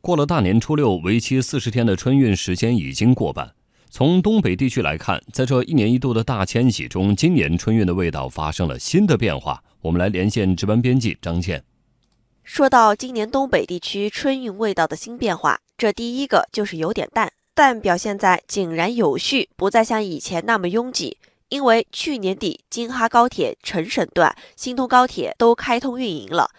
过了大年初六，为期四十天的春运时间已经过半。从东北地区来看，在这一年一度的大迁徙中，今年春运的味道发生了新的变化。我们来连线值班编辑张倩。说到今年东北地区春运味道的新变化，这第一个就是有点淡，淡表现在井然有序，不再像以前那么拥挤。因为去年底京哈高铁成省段、新通高铁都开通运营了。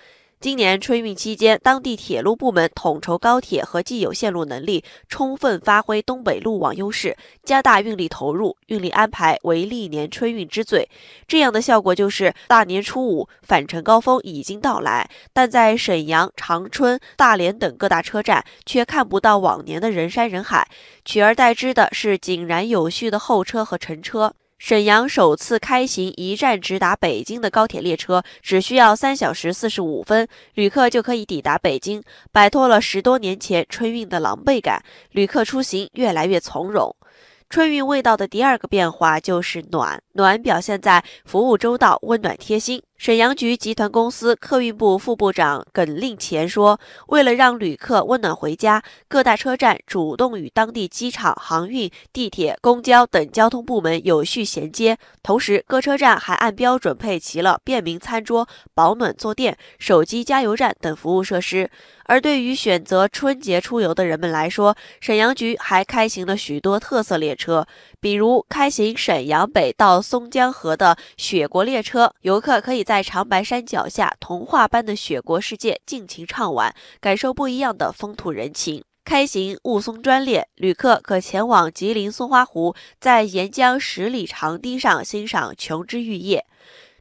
今年春运期间，当地铁路部门统筹高铁和既有线路能力，充分发挥东北路网优势，加大运力投入，运力安排为历年春运之最。这样的效果就是，大年初五返程高峰已经到来，但在沈阳、长春、大连等各大车站却看不到往年的人山人海，取而代之的是井然有序的候车和乘车。沈阳首次开行一站直达北京的高铁列车，只需要三小时四十五分，旅客就可以抵达北京，摆脱了十多年前春运的狼狈感，旅客出行越来越从容。春运味道的第二个变化就是暖，暖表现在服务周到、温暖贴心。沈阳局集团公司客运部副部长耿令前说：“为了让旅客温暖回家，各大车站主动与当地机场、航运、地铁、公交等交通部门有序衔接，同时各车站还按标准配齐了便民餐桌、保暖坐垫、手机加油站等服务设施。”而对于选择春节出游的人们来说，沈阳局还开行了许多特色列车，比如开行沈阳北到松江河的雪国列车，游客可以在长白山脚下童话般的雪国世界尽情畅玩，感受不一样的风土人情。开行雾凇专列，旅客可前往吉林松花湖，在沿江十里长堤上欣赏琼枝玉叶。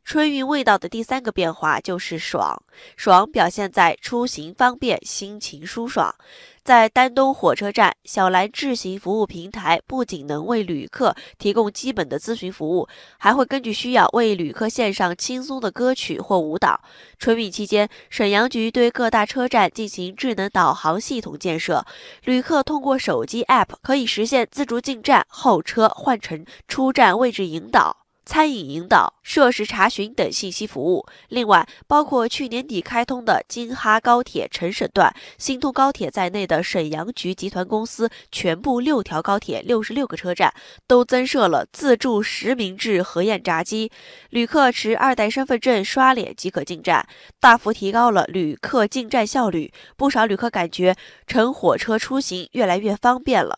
春运味道的第三个变化就是爽，爽表现在出行方便、心情舒爽。在丹东火车站，小蓝智行服务平台不仅能为旅客提供基本的咨询服务，还会根据需要为旅客献上轻松的歌曲或舞蹈。春运期间，沈阳局对各大车站进行智能导航系统建设，旅客通过手机 App 可以实现自助进站、候车、换乘、出站位置引导。餐饮引导、设施查询等信息服务。另外，包括去年底开通的京哈高铁成省段、新通高铁在内的沈阳局集团公司全部六条高铁六十六个车站都增设了自助实名制核验闸机，旅客持二代身份证刷脸即可进站，大幅提高了旅客进站效率。不少旅客感觉乘火车出行越来越方便了。